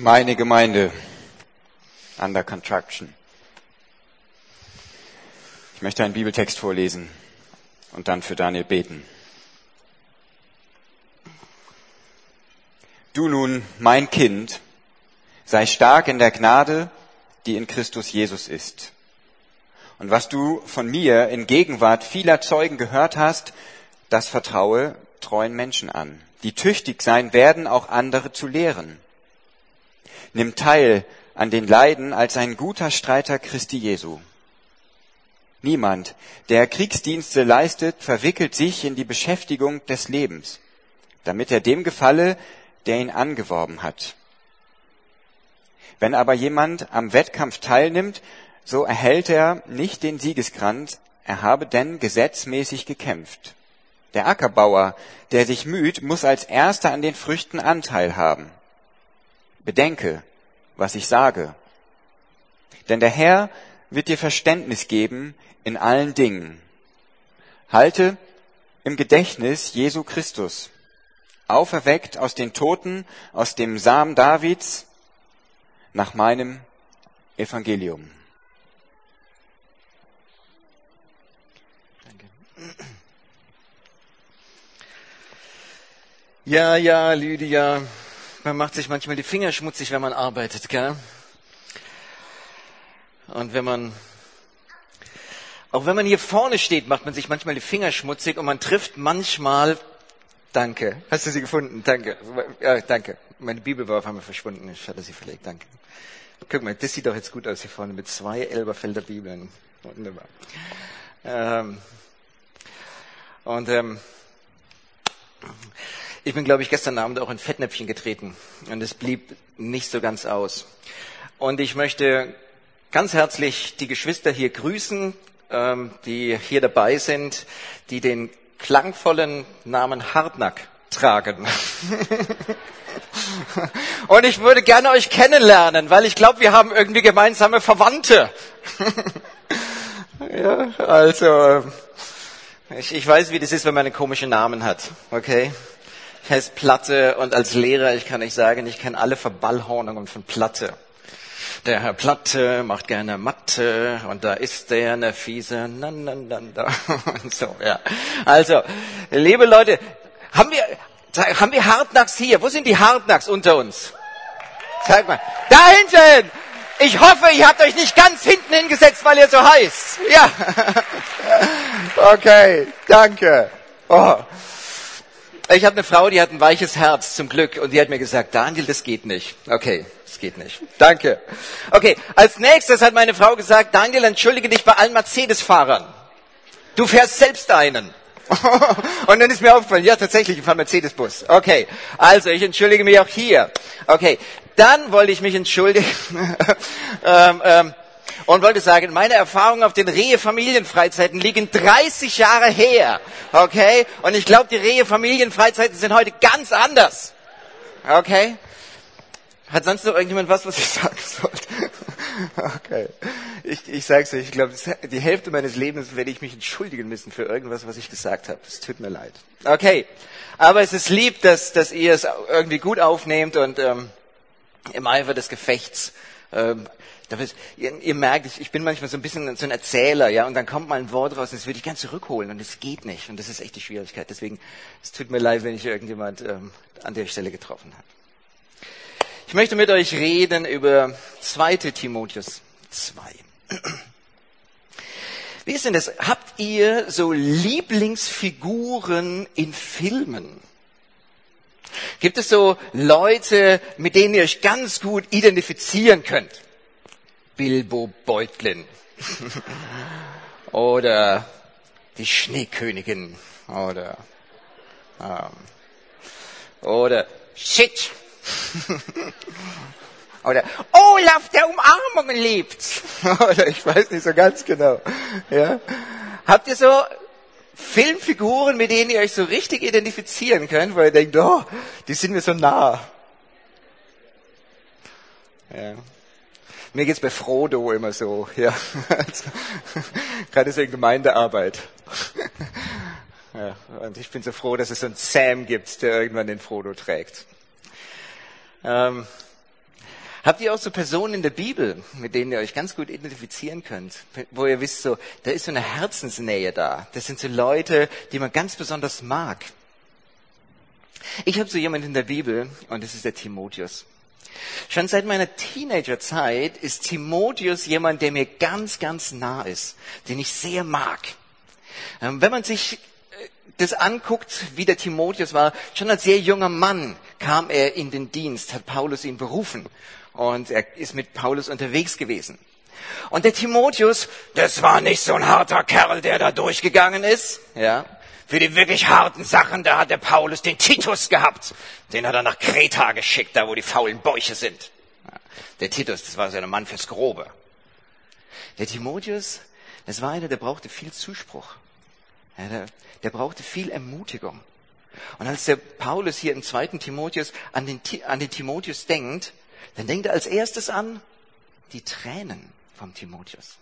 Meine Gemeinde under construction. Ich möchte einen Bibeltext vorlesen und dann für Daniel beten. Du nun, mein Kind, sei stark in der Gnade, die in Christus Jesus ist. Und was du von mir in Gegenwart vieler Zeugen gehört hast, das vertraue treuen Menschen an, die tüchtig sein werden, auch andere zu lehren. Nimm teil an den Leiden als ein guter Streiter Christi Jesu. Niemand, der Kriegsdienste leistet, verwickelt sich in die Beschäftigung des Lebens, damit er dem gefalle, der ihn angeworben hat. Wenn aber jemand am Wettkampf teilnimmt, so erhält er nicht den Siegeskranz, er habe denn gesetzmäßig gekämpft. Der Ackerbauer, der sich müht, muss als erster an den Früchten Anteil haben. Bedenke, was ich sage. Denn der Herr wird dir Verständnis geben in allen Dingen. Halte im Gedächtnis Jesu Christus, auferweckt aus den Toten, aus dem Samen Davids, nach meinem Evangelium. Ja, ja, Lydia, man macht sich manchmal die Finger schmutzig, wenn man arbeitet, gell? Und wenn man, auch wenn man hier vorne steht, macht man sich manchmal die Finger schmutzig und man trifft manchmal, danke, hast du sie gefunden? Danke, ja, danke. Meine Bibel war auf einmal verschwunden, ich hatte sie verlegt, danke. Guck mal, das sieht doch jetzt gut aus hier vorne mit zwei Elberfelder Bibeln. Wunderbar. Ähm, und ähm, ich bin, glaube ich, gestern Abend auch in Fettnäpfchen getreten und es blieb nicht so ganz aus. Und ich möchte ganz herzlich die Geschwister hier grüßen, ähm, die hier dabei sind, die den klangvollen Namen Hartnack tragen. Und ich würde gerne euch kennenlernen, weil ich glaube, wir haben irgendwie gemeinsame Verwandte. ja, also, ich, ich weiß, wie das ist, wenn man einen komischen Namen hat. Okay? Ich heiße Platte und als Lehrer, ich kann euch sagen, ich kenne alle Verballhornungen von Platte. Der Herr Platte macht gerne Mathe und da ist der eine fiese na, na, na, na. so, ja. Also, liebe Leute, haben wir, haben wir Hartnacks hier? Wo sind die Hartnacks unter uns? Zeig mal. Da hinten! Ich hoffe, ihr habt euch nicht ganz hinten hingesetzt, weil ihr so heißt. Ja. Okay, danke. Oh. Ich habe eine Frau, die hat ein weiches Herz, zum Glück, und die hat mir gesagt, Daniel, das geht nicht. Okay, das geht nicht. Danke. Okay, als nächstes hat meine Frau gesagt, Daniel, entschuldige dich bei allen Mercedes-Fahrern. Du fährst selbst einen. und dann ist mir aufgefallen, ja tatsächlich, ich fahre Mercedes-Bus. Okay, also ich entschuldige mich auch hier. Okay, dann wollte ich mich entschuldigen. ähm, ähm, und wollte sagen, meine Erfahrungen auf den Rehe-Familienfreizeiten liegen 30 Jahre her. Okay? Und ich glaube, die Rehe-Familienfreizeiten sind heute ganz anders. Okay? Hat sonst noch irgendjemand was, was ich sagen sollte? Okay. Ich, ich sag's euch, ich glaube, die Hälfte meines Lebens werde ich mich entschuldigen müssen für irgendwas, was ich gesagt habe. Es tut mir leid. Okay. Aber es ist lieb, dass, dass ihr es irgendwie gut aufnehmt und ähm, im Eifer des Gefechts ähm, Ihr, ihr merkt, ich, ich bin manchmal so ein bisschen so ein Erzähler, ja, und dann kommt mal ein Wort raus, und das würde ich gern zurückholen, und es geht nicht, und das ist echt die Schwierigkeit. Deswegen, es tut mir leid, wenn ich irgendjemand ähm, an der Stelle getroffen habe. Ich möchte mit euch reden über 2. Timotheus 2. Wie ist denn das? Habt ihr so Lieblingsfiguren in Filmen? Gibt es so Leute, mit denen ihr euch ganz gut identifizieren könnt? Bilbo Beutlin. oder die Schneekönigin. Oder, ähm, oder Shit. oder Olaf, der Umarmungen liebt. oder ich weiß nicht so ganz genau. Ja? Habt ihr so Filmfiguren, mit denen ihr euch so richtig identifizieren könnt, weil ihr denkt, oh, die sind mir so nah. Ja. Mir geht's bei Frodo immer so, ja. Gerade so in Gemeindearbeit. Ja, und ich bin so froh, dass es so einen Sam gibt, der irgendwann den Frodo trägt. Ähm, Habt ihr auch so Personen in der Bibel, mit denen ihr euch ganz gut identifizieren könnt, wo ihr wisst, so, da ist so eine Herzensnähe da. Das sind so Leute, die man ganz besonders mag. Ich habe so jemanden in der Bibel und das ist der Timotheus. Schon seit meiner Teenagerzeit ist Timotheus jemand, der mir ganz, ganz nah ist, den ich sehr mag. Ähm, wenn man sich äh, das anguckt, wie der Timotheus war, schon als sehr junger Mann kam er in den Dienst, hat Paulus ihn berufen und er ist mit Paulus unterwegs gewesen. Und der Timotheus, das war nicht so ein harter Kerl, der da durchgegangen ist, ja. Für die wirklich harten Sachen, da hat der Paulus den Titus gehabt. Den hat er nach Kreta geschickt, da wo die faulen Bäuche sind. Der Titus, das war so ein Mann fürs Grobe. Der Timotheus, das war einer, der brauchte viel Zuspruch. Ja, der, der brauchte viel Ermutigung. Und als der Paulus hier im zweiten Timotheus an den, an den Timotheus denkt, dann denkt er als erstes an die Tränen vom Timotheus.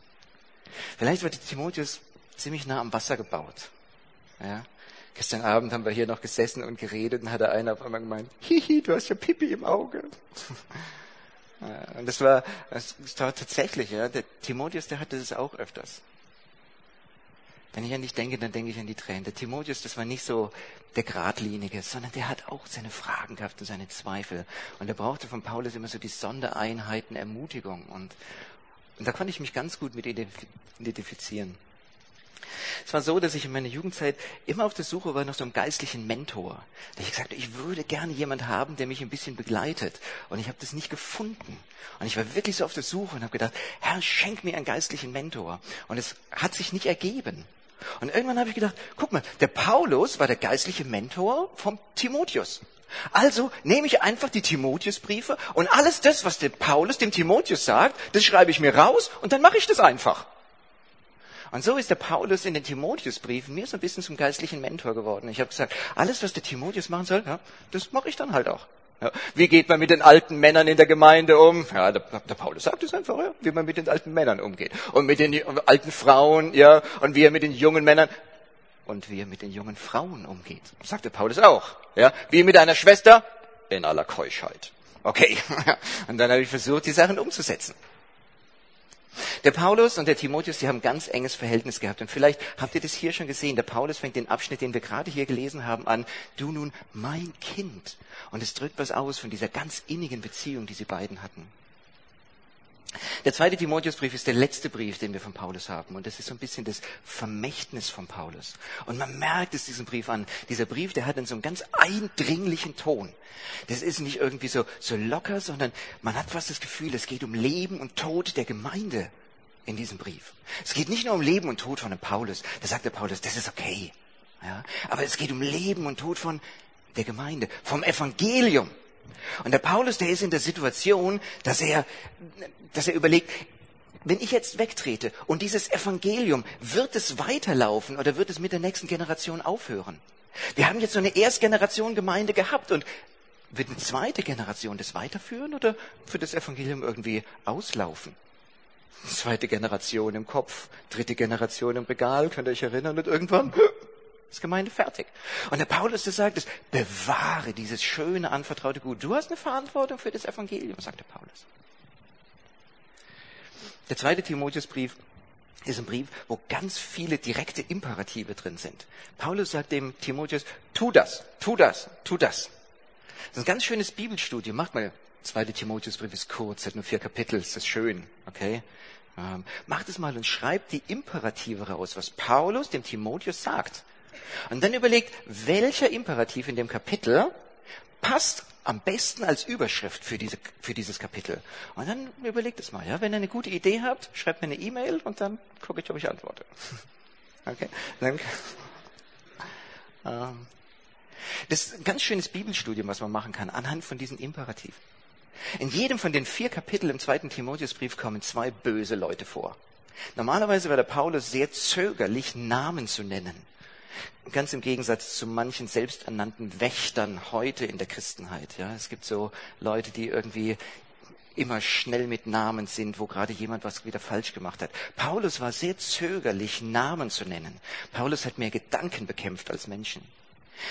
Vielleicht war der Timotheus ziemlich nah am Wasser gebaut. Ja. Gestern Abend haben wir hier noch gesessen und geredet und hatte einer auf einmal gemeint, hihi, du hast ja Pipi im Auge. und das war, das war tatsächlich, ja, der Timotheus, der hatte das auch öfters. Wenn ich an dich denke, dann denke ich an die Tränen. Der Timotheus, das war nicht so der Gradlinige, sondern der hat auch seine Fragen gehabt und seine Zweifel. Und er brauchte von Paulus immer so die Sondereinheiten, Ermutigung. Und, und da konnte ich mich ganz gut mit identifizieren. Es war so, dass ich in meiner Jugendzeit immer auf der Suche war nach so einem geistlichen Mentor. Da ich gesagt, ich würde gerne jemand haben, der mich ein bisschen begleitet. Und ich habe das nicht gefunden. Und ich war wirklich so auf der Suche und habe gedacht, Herr, schenk mir einen geistlichen Mentor. Und es hat sich nicht ergeben. Und irgendwann habe ich gedacht, guck mal, der Paulus war der geistliche Mentor vom Timotheus. Also nehme ich einfach die Timotheusbriefe und alles das, was der Paulus dem Timotheus sagt, das schreibe ich mir raus und dann mache ich das einfach. Und so ist der Paulus in den Timotheusbriefen mir so ein bisschen zum geistlichen Mentor geworden. Ich habe gesagt, alles, was der Timotheus machen soll, ja, das mache ich dann halt auch. Ja, wie geht man mit den alten Männern in der Gemeinde um? Ja, der, der Paulus sagt es einfach, ja, wie man mit den alten Männern umgeht. Und mit den alten Frauen, ja, und wie er mit den jungen Männern und wie er mit den jungen Frauen umgeht. Sagt der Paulus auch. Ja, wie mit einer Schwester in aller Keuschheit. Okay. Und dann habe ich versucht, die Sachen umzusetzen. Der Paulus und der Timotheus, die haben ein ganz enges Verhältnis gehabt. Und vielleicht habt ihr das hier schon gesehen. Der Paulus fängt den Abschnitt, den wir gerade hier gelesen haben, an. Du nun mein Kind. Und es drückt was aus von dieser ganz innigen Beziehung, die sie beiden hatten. Der zweite Timotheusbrief ist der letzte Brief, den wir von Paulus haben. Und das ist so ein bisschen das Vermächtnis von Paulus. Und man merkt es diesem Brief an. Dieser Brief, der hat einen so einen ganz eindringlichen Ton. Das ist nicht irgendwie so, so locker, sondern man hat fast das Gefühl, es geht um Leben und Tod der Gemeinde in diesem Brief. Es geht nicht nur um Leben und Tod von dem Paulus. Da sagt der Paulus, das ist okay. Ja? Aber es geht um Leben und Tod von der Gemeinde, vom Evangelium. Und der Paulus, der ist in der Situation, dass er, dass er überlegt, wenn ich jetzt wegtrete und dieses Evangelium, wird es weiterlaufen oder wird es mit der nächsten Generation aufhören? Wir haben jetzt so eine Erstgeneration Gemeinde gehabt und wird eine zweite Generation das weiterführen oder wird das Evangelium irgendwie auslaufen? Zweite Generation im Kopf, dritte Generation im Regal, könnt ihr euch erinnern? Und irgendwann ist Gemeinde fertig. Und der Paulus, der sagt es, bewahre dieses schöne, anvertraute Gut. Du hast eine Verantwortung für das Evangelium, sagt der Paulus. Der zweite Timotheusbrief ist ein Brief, wo ganz viele direkte Imperative drin sind. Paulus sagt dem Timotheus, tu das, tu das, tu das. Das ist ein ganz schönes Bibelstudium. Macht mal. Zweite Timotheusbrief ist kurz, hat nur vier Kapitel, ist das schön, okay? Ähm, macht es mal und schreibt die Imperative raus, was Paulus dem Timotheus sagt. Und dann überlegt, welcher Imperativ in dem Kapitel passt am besten als Überschrift für, diese, für dieses Kapitel. Und dann überlegt es mal. Ja? Wenn ihr eine gute Idee habt, schreibt mir eine E-Mail und dann gucke ich, ob ich antworte. Okay? Dann, ähm, das ist ein ganz schönes Bibelstudium, was man machen kann, anhand von diesen Imperativen. In jedem von den vier Kapiteln im zweiten Timotheusbrief kommen zwei böse Leute vor. Normalerweise war der Paulus sehr zögerlich, Namen zu nennen. Ganz im Gegensatz zu manchen selbsternannten Wächtern heute in der Christenheit. Ja, es gibt so Leute, die irgendwie immer schnell mit Namen sind, wo gerade jemand was wieder falsch gemacht hat. Paulus war sehr zögerlich, Namen zu nennen. Paulus hat mehr Gedanken bekämpft als Menschen.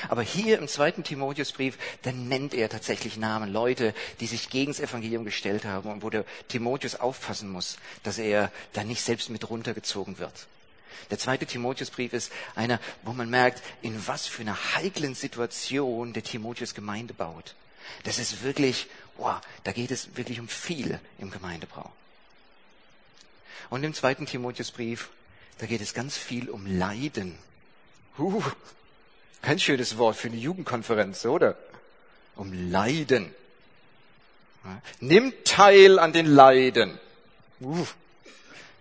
Aber hier im zweiten Timotheusbrief, da nennt er tatsächlich Namen, Leute, die sich gegen das Evangelium gestellt haben und wo der Timotheus aufpassen muss, dass er da nicht selbst mit runtergezogen wird. Der zweite Timotheusbrief ist einer, wo man merkt, in was für einer heiklen Situation der Timotheus Gemeinde baut. Das ist wirklich, wow, da geht es wirklich um viel im Gemeindebau. Und im zweiten Timotheusbrief, da geht es ganz viel um Leiden. Huh, kein schönes Wort für eine Jugendkonferenz, oder? Um Leiden. Nimm teil an den Leiden. Uh,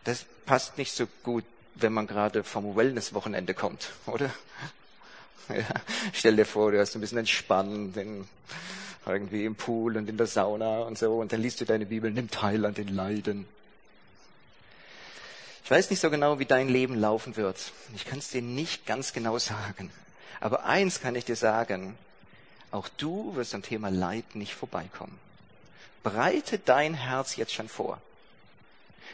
das passt nicht so gut, wenn man gerade vom Wellness-Wochenende kommt, oder? Ja, stell dir vor, du hast ein bisschen entspannt, in, irgendwie im Pool und in der Sauna und so, und dann liest du deine Bibel, nimm teil an den Leiden. Ich weiß nicht so genau, wie dein Leben laufen wird. Ich kann es dir nicht ganz genau sagen. Aber eins kann ich dir sagen, auch du wirst am Thema Leid nicht vorbeikommen. Breite dein Herz jetzt schon vor.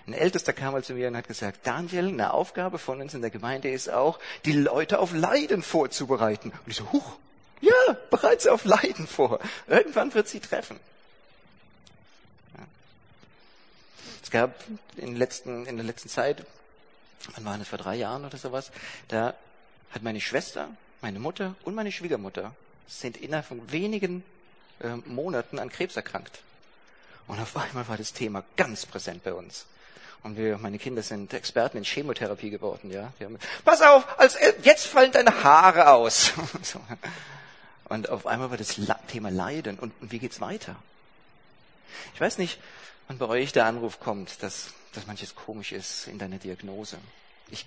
Ein Ältester kam mal zu mir und hat gesagt, Daniel, eine Aufgabe von uns in der Gemeinde ist auch, die Leute auf Leiden vorzubereiten. Und ich so, huch, ja, bereite sie auf Leiden vor. Irgendwann wird sie treffen. Es gab in, letzten, in der letzten Zeit, wann waren es vor drei Jahren oder sowas, da hat meine Schwester, meine Mutter und meine Schwiegermutter sind innerhalb von wenigen äh, Monaten an Krebs erkrankt. Und auf einmal war das Thema ganz präsent bei uns. Und wir, meine Kinder sind Experten in Chemotherapie geworden, ja. Haben, Pass auf, als, jetzt fallen deine Haare aus. und auf einmal war das Thema Leiden. Und, und wie geht's weiter? Ich weiß nicht, wann bei euch der Anruf kommt, dass, dass manches komisch ist in deiner Diagnose. Ich,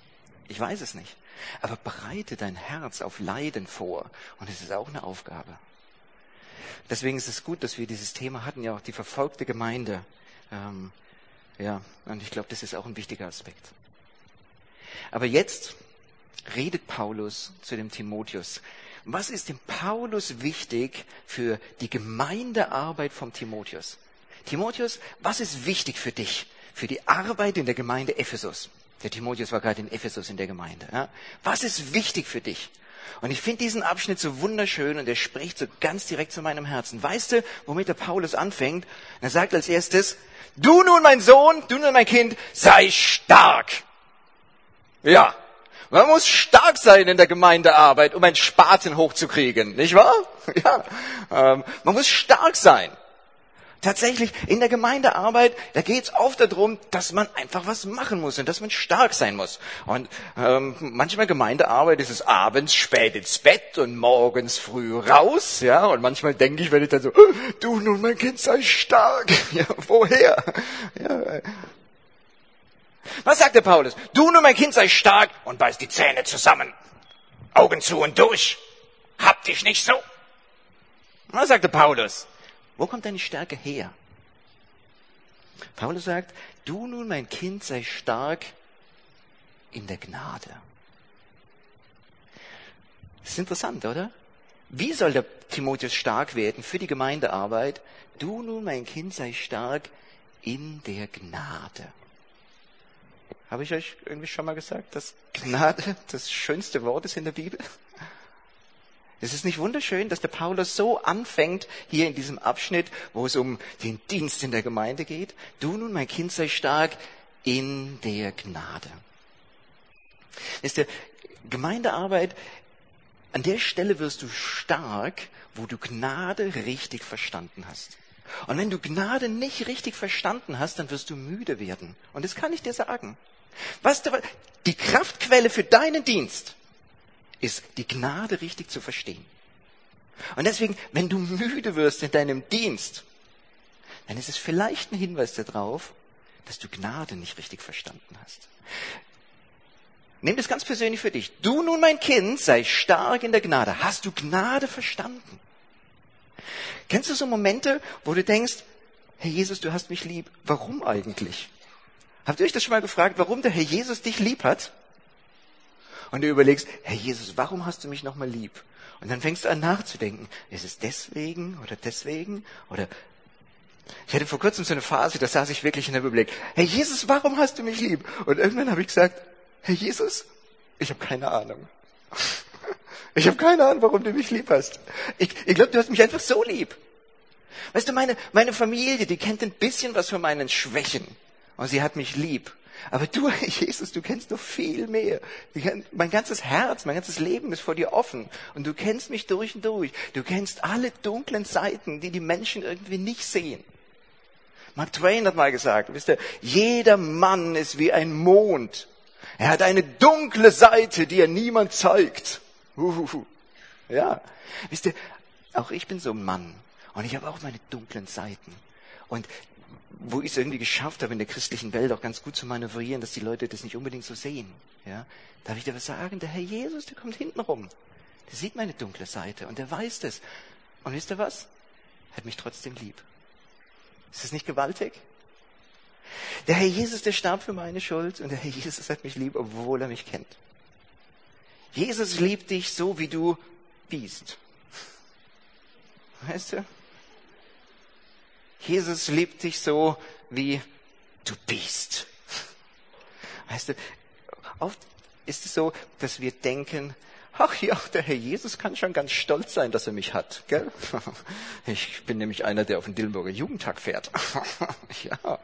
ich weiß es nicht. Aber bereite dein Herz auf Leiden vor. Und es ist auch eine Aufgabe. Deswegen ist es gut, dass wir dieses Thema hatten, ja auch die verfolgte Gemeinde. Ähm, ja, und ich glaube, das ist auch ein wichtiger Aspekt. Aber jetzt redet Paulus zu dem Timotheus. Was ist dem Paulus wichtig für die Gemeindearbeit vom Timotheus? Timotheus, was ist wichtig für dich, für die Arbeit in der Gemeinde Ephesus? Der Timotheus war gerade in Ephesus in der Gemeinde. Ja? Was ist wichtig für dich? Und ich finde diesen Abschnitt so wunderschön und er spricht so ganz direkt zu meinem Herzen. Weißt du, womit der Paulus anfängt? Er sagt als erstes, du nun mein Sohn, du nun mein Kind, sei stark. Ja, man muss stark sein in der Gemeindearbeit, um einen Spaten hochzukriegen, nicht wahr? Ja, ähm, man muss stark sein tatsächlich in der Gemeindearbeit, da geht es oft darum, dass man einfach was machen muss und dass man stark sein muss. Und ähm, manchmal Gemeindearbeit ist es abends spät ins Bett und morgens früh raus, ja. Und manchmal denke ich, wenn ich dann so, du nun mein Kind sei stark, ja, woher? Ja. Was sagt der Paulus? Du nun mein Kind sei stark und beiß die Zähne zusammen, Augen zu und durch. Hab dich nicht so. Was sagt der Paulus? Wo kommt deine Stärke her? Paulus sagt, du nun, mein Kind, sei stark in der Gnade. Das ist interessant, oder? Wie soll der Timotheus stark werden für die Gemeindearbeit? Du nun, mein Kind, sei stark in der Gnade. Habe ich euch irgendwie schon mal gesagt, dass Gnade das schönste Wort ist in der Bibel? Es ist nicht wunderschön, dass der Paulus so anfängt, hier in diesem Abschnitt, wo es um den Dienst in der Gemeinde geht. Du nun, mein Kind, sei stark in der Gnade. Ist der Gemeindearbeit, an der Stelle wirst du stark, wo du Gnade richtig verstanden hast. Und wenn du Gnade nicht richtig verstanden hast, dann wirst du müde werden. Und das kann ich dir sagen. Was die Kraftquelle für deinen Dienst ist, die Gnade richtig zu verstehen. Und deswegen, wenn du müde wirst in deinem Dienst, dann ist es vielleicht ein Hinweis darauf, dass du Gnade nicht richtig verstanden hast. Nimm das ganz persönlich für dich. Du nun, mein Kind, sei stark in der Gnade. Hast du Gnade verstanden? Kennst du so Momente, wo du denkst, Herr Jesus, du hast mich lieb. Warum eigentlich? Habt ihr euch das schon mal gefragt, warum der Herr Jesus dich lieb hat? Und du überlegst, Herr Jesus, warum hast du mich nochmal lieb? Und dann fängst du an nachzudenken, ist es deswegen oder deswegen oder ich hatte vor kurzem so eine Phase, da saß ich wirklich in der Bibel. Herr Jesus, warum hast du mich lieb? Und irgendwann habe ich gesagt, Herr Jesus, ich habe keine Ahnung. Ich habe keine Ahnung, warum du mich lieb hast. Ich, ich glaube, du hast mich einfach so lieb. Weißt du, meine, meine Familie, die kennt ein bisschen was von meinen Schwächen. Und sie hat mich lieb. Aber du, Jesus, du kennst doch viel mehr. Mein ganzes Herz, mein ganzes Leben ist vor dir offen. Und du kennst mich durch und durch. Du kennst alle dunklen Seiten, die die Menschen irgendwie nicht sehen. Mark Twain hat mal gesagt, wisst ihr, jeder Mann ist wie ein Mond. Er hat eine dunkle Seite, die er niemand zeigt. Uhuhu. Ja, wisst ihr, auch ich bin so ein Mann. Und ich habe auch meine dunklen Seiten. Und wo ich es irgendwie geschafft habe, in der christlichen Welt auch ganz gut zu manövrieren, dass die Leute das nicht unbedingt so sehen. Ja? Darf ich dir was sagen? Der Herr Jesus, der kommt hinten rum. Der sieht meine dunkle Seite und der weiß das. Und wisst ihr was? Er hat mich trotzdem lieb. Ist das nicht gewaltig? Der Herr Jesus, der starb für meine Schuld und der Herr Jesus hat mich lieb, obwohl er mich kennt. Jesus liebt dich so, wie du bist. Weißt du? Jesus liebt dich so, wie du bist. Weißt du, oft ist es so, dass wir denken, ach ja, der Herr Jesus kann schon ganz stolz sein, dass er mich hat. Gell? Ich bin nämlich einer, der auf den Dillenburger Jugendtag fährt. ja,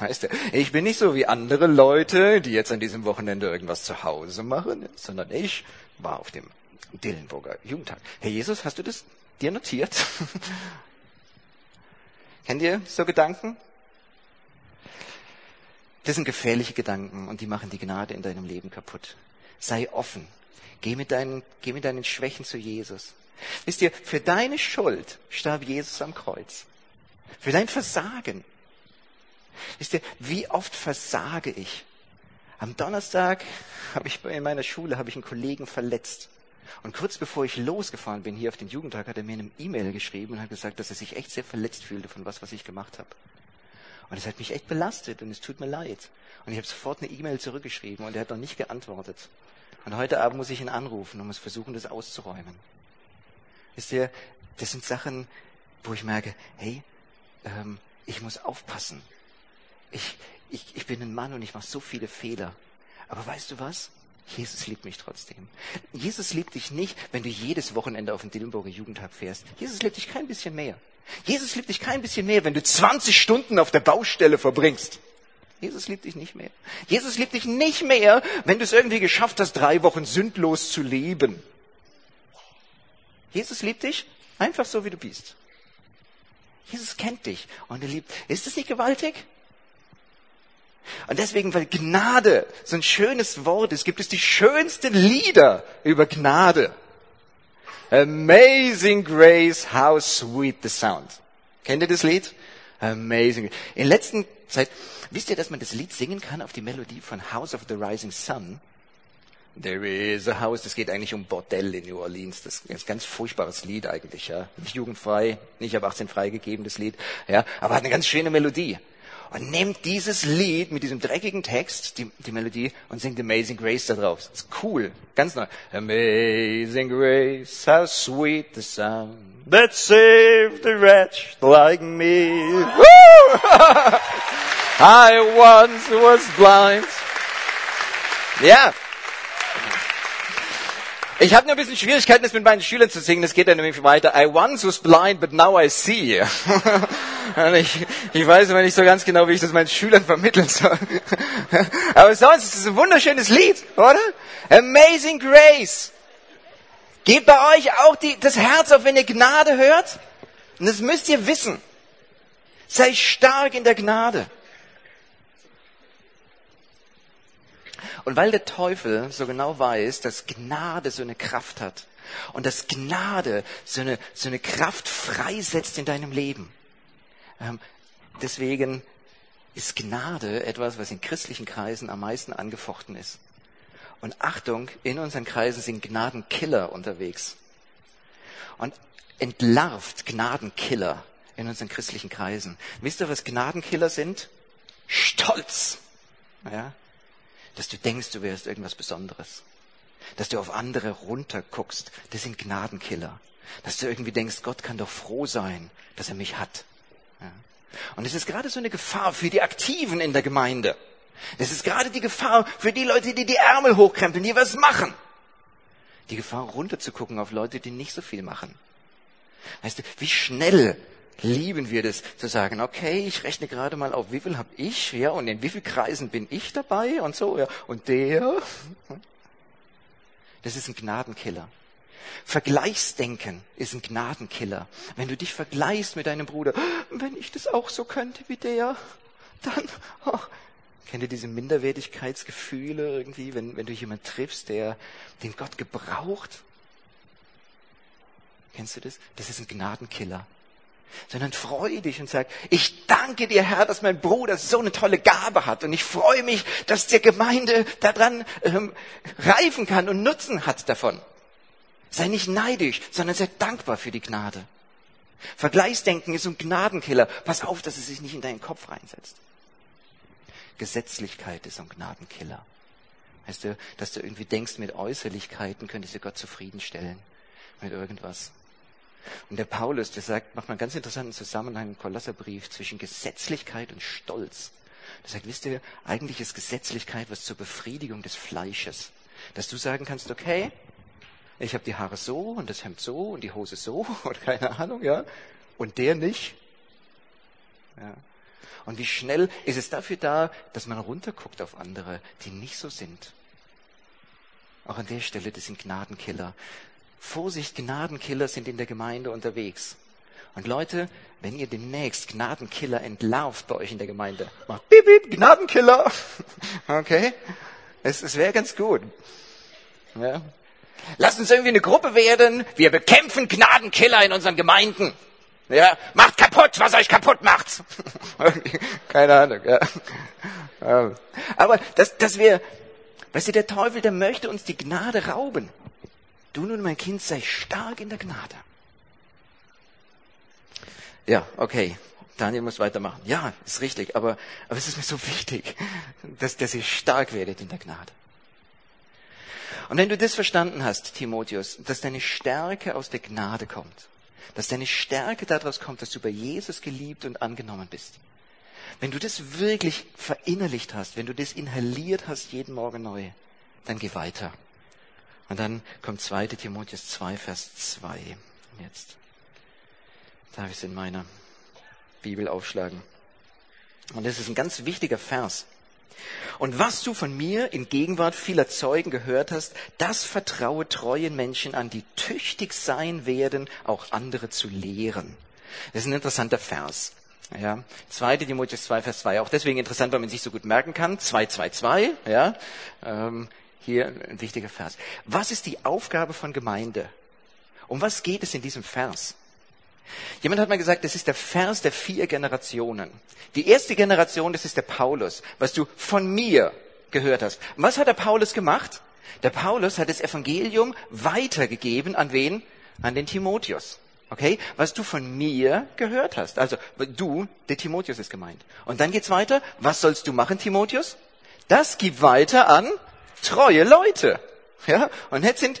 weißt du, ich bin nicht so wie andere Leute, die jetzt an diesem Wochenende irgendwas zu Hause machen, sondern ich war auf dem Dillenburger Jugendtag. Herr Jesus, hast du das dir notiert? Kennt ihr so Gedanken? Das sind gefährliche Gedanken und die machen die Gnade in deinem Leben kaputt. Sei offen. Geh mit deinen, geh mit deinen Schwächen zu Jesus. Wisst ihr, für deine Schuld starb Jesus am Kreuz. Für dein Versagen. Wisst ihr, wie oft versage ich? Am Donnerstag habe ich in meiner Schule habe ich einen Kollegen verletzt. Und kurz bevor ich losgefahren bin hier auf den Jugendtag, hat er mir eine E-Mail geschrieben und hat gesagt, dass er sich echt sehr verletzt fühlte von was, was ich gemacht habe. Und es hat mich echt belastet und es tut mir leid. Und ich habe sofort eine E-Mail zurückgeschrieben und er hat noch nicht geantwortet. Und heute Abend muss ich ihn anrufen und muss versuchen, das auszuräumen. Wisst ihr, das sind Sachen, wo ich merke, hey, ähm, ich muss aufpassen. Ich, ich, ich bin ein Mann und ich mache so viele Fehler. Aber weißt du was? Jesus liebt mich trotzdem. Jesus liebt dich nicht, wenn du jedes Wochenende auf den Dillenburger Jugendtag fährst. Jesus liebt dich kein bisschen mehr. Jesus liebt dich kein bisschen mehr, wenn du 20 Stunden auf der Baustelle verbringst. Jesus liebt dich nicht mehr. Jesus liebt dich nicht mehr, wenn du es irgendwie geschafft hast, drei Wochen sündlos zu leben. Jesus liebt dich einfach so, wie du bist. Jesus kennt dich und er liebt. Ist das nicht gewaltig? Und deswegen, weil Gnade so ein schönes Wort ist, gibt es die schönsten Lieder über Gnade. Amazing Grace, how sweet the sound. Kennt ihr das Lied? Amazing. In letzter Zeit, wisst ihr, dass man das Lied singen kann auf die Melodie von House of the Rising Sun? There is a house, das geht eigentlich um Bordell in New Orleans. Das ist ein ganz furchtbares Lied eigentlich, ja. Jugendfrei, nicht ab 18 freigegeben, das Lied, ja. Aber hat eine ganz schöne Melodie und nimmt dieses Lied mit diesem dreckigen Text, die, die Melodie, und singt Amazing Grace da drauf. Das ist cool. Ganz neu. Amazing Grace, how sweet the sound that saved a wretch like me. I once was blind. Ja. Ich habe nur ein bisschen Schwierigkeiten, das mit meinen Schülern zu singen. Das geht dann nämlich weiter. I once was blind, but now I see. ich, ich weiß immer nicht so ganz genau, wie ich das meinen Schülern vermitteln soll. Aber sonst ist es ein wunderschönes Lied, oder? Amazing Grace. Geht bei euch auch die, das Herz auf, wenn ihr Gnade hört? Und das müsst ihr wissen. Sei stark in der Gnade. Und weil der Teufel so genau weiß, dass Gnade so eine Kraft hat und dass Gnade so eine, so eine Kraft freisetzt in deinem Leben, deswegen ist Gnade etwas, was in christlichen Kreisen am meisten angefochten ist. Und Achtung, in unseren Kreisen sind Gnadenkiller unterwegs. Und entlarvt Gnadenkiller in unseren christlichen Kreisen. Wisst ihr, was Gnadenkiller sind? Stolz. Ja? dass du denkst, du wärst irgendwas Besonderes. Dass du auf andere runterguckst, das sind Gnadenkiller. Dass du irgendwie denkst, Gott kann doch froh sein, dass er mich hat. Und es ist gerade so eine Gefahr für die Aktiven in der Gemeinde. Es ist gerade die Gefahr für die Leute, die die Ärmel hochkrempeln, die was machen. Die Gefahr, runterzugucken auf Leute, die nicht so viel machen. Weißt du, wie schnell lieben wir das, zu sagen, okay, ich rechne gerade mal auf, wie viel habe ich, ja, und in wie vielen Kreisen bin ich dabei und so, ja, und der. Das ist ein Gnadenkiller. Vergleichsdenken ist ein Gnadenkiller. Wenn du dich vergleichst mit deinem Bruder, wenn ich das auch so könnte wie der, dann, oh, kennt ihr diese Minderwertigkeitsgefühle irgendwie, wenn, wenn du jemanden triffst, der, den Gott gebraucht? Kennst du das? Das ist ein Gnadenkiller. Sondern freu dich und sag, ich danke dir, Herr, dass mein Bruder so eine tolle Gabe hat. Und ich freue mich, dass der Gemeinde daran ähm, reifen kann und Nutzen hat davon. Sei nicht neidisch, sondern sei dankbar für die Gnade. Vergleichsdenken ist ein Gnadenkiller. Pass auf, dass es sich nicht in deinen Kopf reinsetzt. Gesetzlichkeit ist ein Gnadenkiller. Heißt du, dass du irgendwie denkst, mit Äußerlichkeiten könntest du Gott zufriedenstellen. Mit irgendwas. Und der Paulus, der sagt, macht mal einen ganz interessanten Zusammenhang im Kolosserbrief zwischen Gesetzlichkeit und Stolz. Der sagt, wisst ihr, eigentlich ist Gesetzlichkeit was zur Befriedigung des Fleisches. Dass du sagen kannst, okay, ich habe die Haare so und das Hemd so und die Hose so oder keine Ahnung, ja. Und der nicht. Ja. Und wie schnell ist es dafür da, dass man runterguckt auf andere, die nicht so sind. Auch an der Stelle, das sind Gnadenkiller. Vorsicht, Gnadenkiller sind in der Gemeinde unterwegs. Und Leute, wenn ihr demnächst Gnadenkiller entlarvt bei euch in der Gemeinde, macht bip, bip, Gnadenkiller. Okay? Es, es wäre ganz gut. Ja. Lasst uns irgendwie eine Gruppe werden. Wir bekämpfen Gnadenkiller in unseren Gemeinden. Ja, macht kaputt, was euch kaputt macht. Keine Ahnung. Ja. Aber dass, dass wir, weißt du, der Teufel, der möchte uns die Gnade rauben. Du nun, mein Kind, sei stark in der Gnade. Ja, okay. Daniel muss weitermachen. Ja, ist richtig, aber, aber es ist mir so wichtig, dass, dass ihr stark werdet in der Gnade. Und wenn du das verstanden hast, Timotheus, dass deine Stärke aus der Gnade kommt, dass deine Stärke daraus kommt, dass du bei Jesus geliebt und angenommen bist, wenn du das wirklich verinnerlicht hast, wenn du das inhaliert hast jeden Morgen neu, dann geh weiter. Und dann kommt 2 Timotheus 2, Vers 2. Jetzt darf ich es in meiner Bibel aufschlagen. Und das ist ein ganz wichtiger Vers. Und was du von mir in Gegenwart vieler Zeugen gehört hast, das vertraue treuen Menschen an, die tüchtig sein werden, auch andere zu lehren. Das ist ein interessanter Vers. Ja, 2. Timotheus 2, Vers 2. Auch deswegen interessant, weil man sich so gut merken kann. 2, 2, 2. Ja, ähm, hier ein wichtiger Vers. Was ist die Aufgabe von Gemeinde? Um was geht es in diesem Vers? Jemand hat mal gesagt, das ist der Vers der vier Generationen. Die erste Generation, das ist der Paulus, was du von mir gehört hast. Und was hat der Paulus gemacht? Der Paulus hat das Evangelium weitergegeben an wen? An den Timotheus. Okay? Was du von mir gehört hast. Also, du, der Timotheus ist gemeint. Und dann geht's weiter. Was sollst du machen, Timotheus? Das gib weiter an treue Leute. Ja? Und jetzt sind,